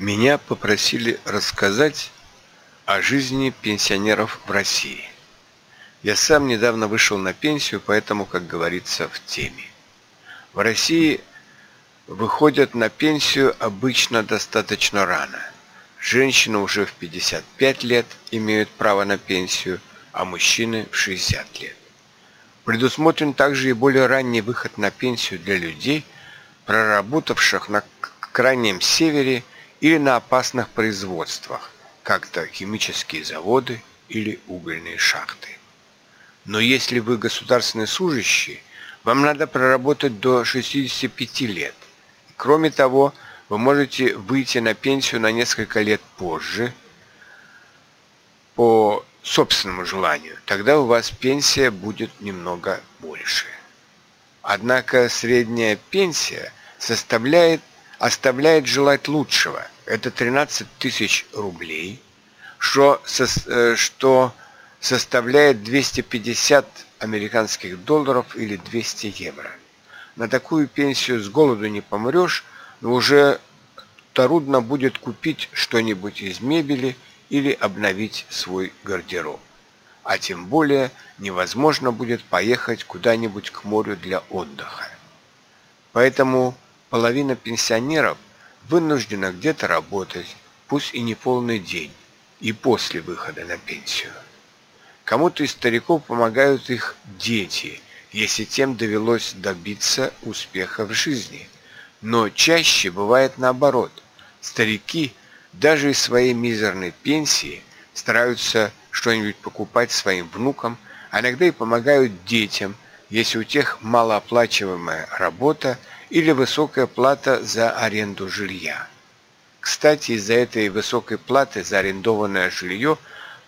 Меня попросили рассказать о жизни пенсионеров в России. Я сам недавно вышел на пенсию, поэтому, как говорится, в теме. В России выходят на пенсию обычно достаточно рано. Женщины уже в 55 лет имеют право на пенсию, а мужчины в 60 лет. Предусмотрен также и более ранний выход на пенсию для людей, проработавших на крайнем севере или на опасных производствах, как-то химические заводы или угольные шахты. Но если вы государственный служащий, вам надо проработать до 65 лет. Кроме того, вы можете выйти на пенсию на несколько лет позже по собственному желанию. Тогда у вас пенсия будет немного больше. Однако средняя пенсия составляет, оставляет желать лучшего – это 13 тысяч рублей, что, э, что составляет 250 американских долларов или 200 евро. На такую пенсию с голоду не помрешь, но уже трудно будет купить что-нибудь из мебели или обновить свой гардероб. А тем более невозможно будет поехать куда-нибудь к морю для отдыха. Поэтому половина пенсионеров вынуждена где-то работать, пусть и не полный день, и после выхода на пенсию. Кому-то из стариков помогают их дети, если тем довелось добиться успеха в жизни. Но чаще бывает наоборот. Старики даже из своей мизерной пенсии стараются что-нибудь покупать своим внукам, а иногда и помогают детям, если у тех малооплачиваемая работа или высокая плата за аренду жилья. Кстати, из-за этой высокой платы за арендованное жилье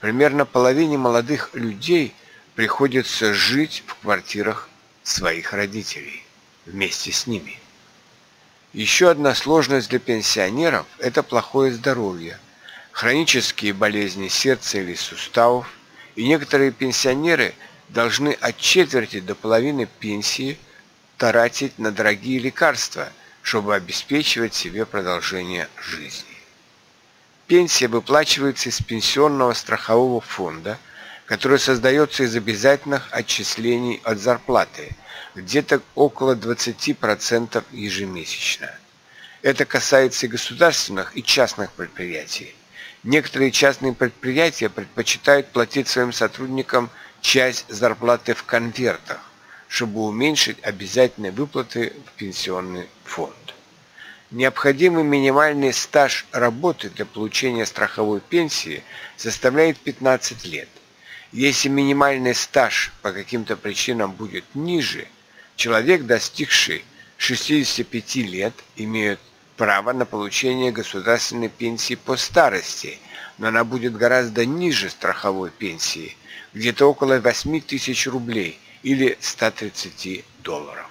примерно половине молодых людей приходится жить в квартирах своих родителей вместе с ними. Еще одна сложность для пенсионеров – это плохое здоровье, хронические болезни сердца или суставов, и некоторые пенсионеры должны от четверти до половины пенсии тратить на дорогие лекарства, чтобы обеспечивать себе продолжение жизни. Пенсия выплачивается из пенсионного страхового фонда, который создается из обязательных отчислений от зарплаты, где-то около 20% ежемесячно. Это касается и государственных, и частных предприятий. Некоторые частные предприятия предпочитают платить своим сотрудникам часть зарплаты в конвертах, чтобы уменьшить обязательные выплаты в пенсионный фонд. Необходимый минимальный стаж работы для получения страховой пенсии составляет 15 лет. Если минимальный стаж по каким-то причинам будет ниже, человек, достигший 65 лет, имеет право на получение государственной пенсии по старости, но она будет гораздо ниже страховой пенсии, где-то около 8 тысяч рублей – или 130 долларов.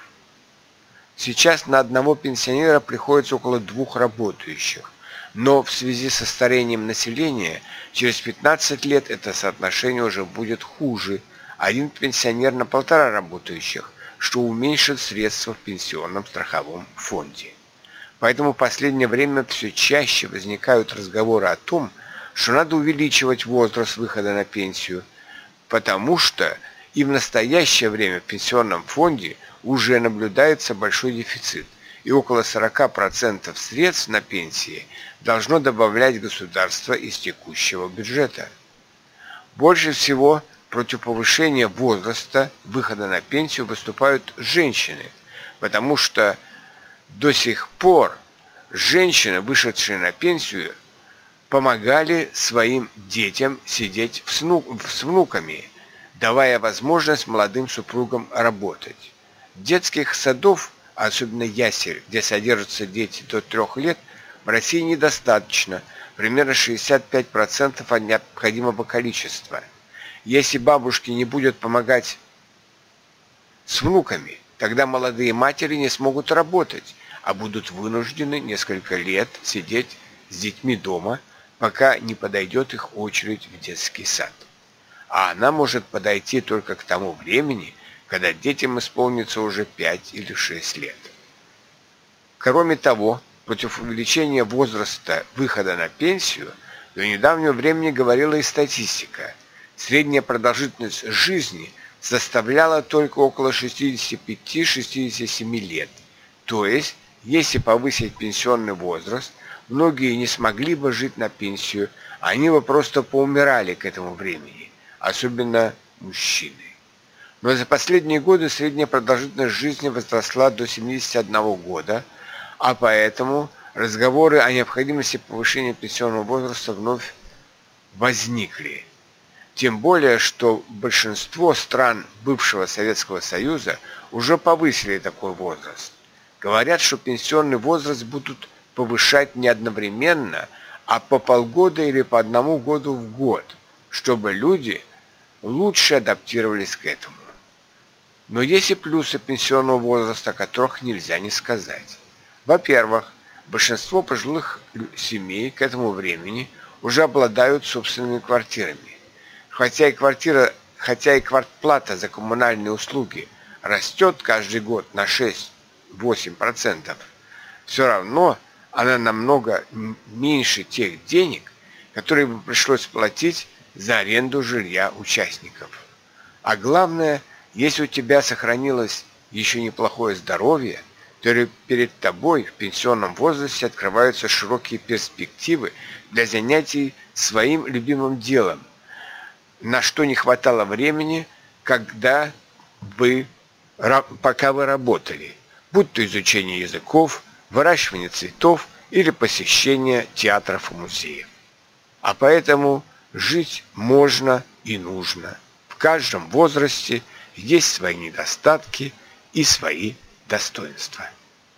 Сейчас на одного пенсионера приходится около двух работающих, но в связи со старением населения через 15 лет это соотношение уже будет хуже. Один пенсионер на полтора работающих, что уменьшит средства в пенсионном страховом фонде. Поэтому в последнее время все чаще возникают разговоры о том, что надо увеличивать возраст выхода на пенсию, потому что и в настоящее время в пенсионном фонде уже наблюдается большой дефицит, и около 40% средств на пенсии должно добавлять государство из текущего бюджета. Больше всего против повышения возраста выхода на пенсию выступают женщины, потому что до сих пор женщины, вышедшие на пенсию, помогали своим детям сидеть с внуками – давая возможность молодым супругам работать. Детских садов, особенно ясель, где содержатся дети до трех лет, в России недостаточно, примерно 65% от необходимого количества. Если бабушки не будут помогать с внуками, тогда молодые матери не смогут работать, а будут вынуждены несколько лет сидеть с детьми дома, пока не подойдет их очередь в детский сад а она может подойти только к тому времени, когда детям исполнится уже 5 или 6 лет. Кроме того, против увеличения возраста выхода на пенсию до недавнего времени говорила и статистика. Средняя продолжительность жизни составляла только около 65-67 лет. То есть, если повысить пенсионный возраст, многие не смогли бы жить на пенсию, они бы просто поумирали к этому времени, особенно мужчины. Но за последние годы средняя продолжительность жизни возросла до 71 года, а поэтому разговоры о необходимости повышения пенсионного возраста вновь возникли. Тем более, что большинство стран бывшего Советского Союза уже повысили такой возраст. Говорят, что пенсионный возраст будут повышать не одновременно, а по полгода или по одному году в год, чтобы люди лучше адаптировались к этому. Но есть и плюсы пенсионного возраста, о которых нельзя не сказать. Во-первых, большинство пожилых семей к этому времени уже обладают собственными квартирами. Хотя и квартира, хотя и квартплата за коммунальные услуги растет каждый год на 6-8%, все равно она намного меньше тех денег, которые бы пришлось платить за аренду жилья участников. А главное, если у тебя сохранилось еще неплохое здоровье, то перед тобой в пенсионном возрасте открываются широкие перспективы для занятий своим любимым делом, на что не хватало времени, когда вы, пока вы работали, будь то изучение языков, выращивание цветов или посещение театров и музеев. А поэтому жить можно и нужно. В каждом возрасте есть свои недостатки и свои достоинства.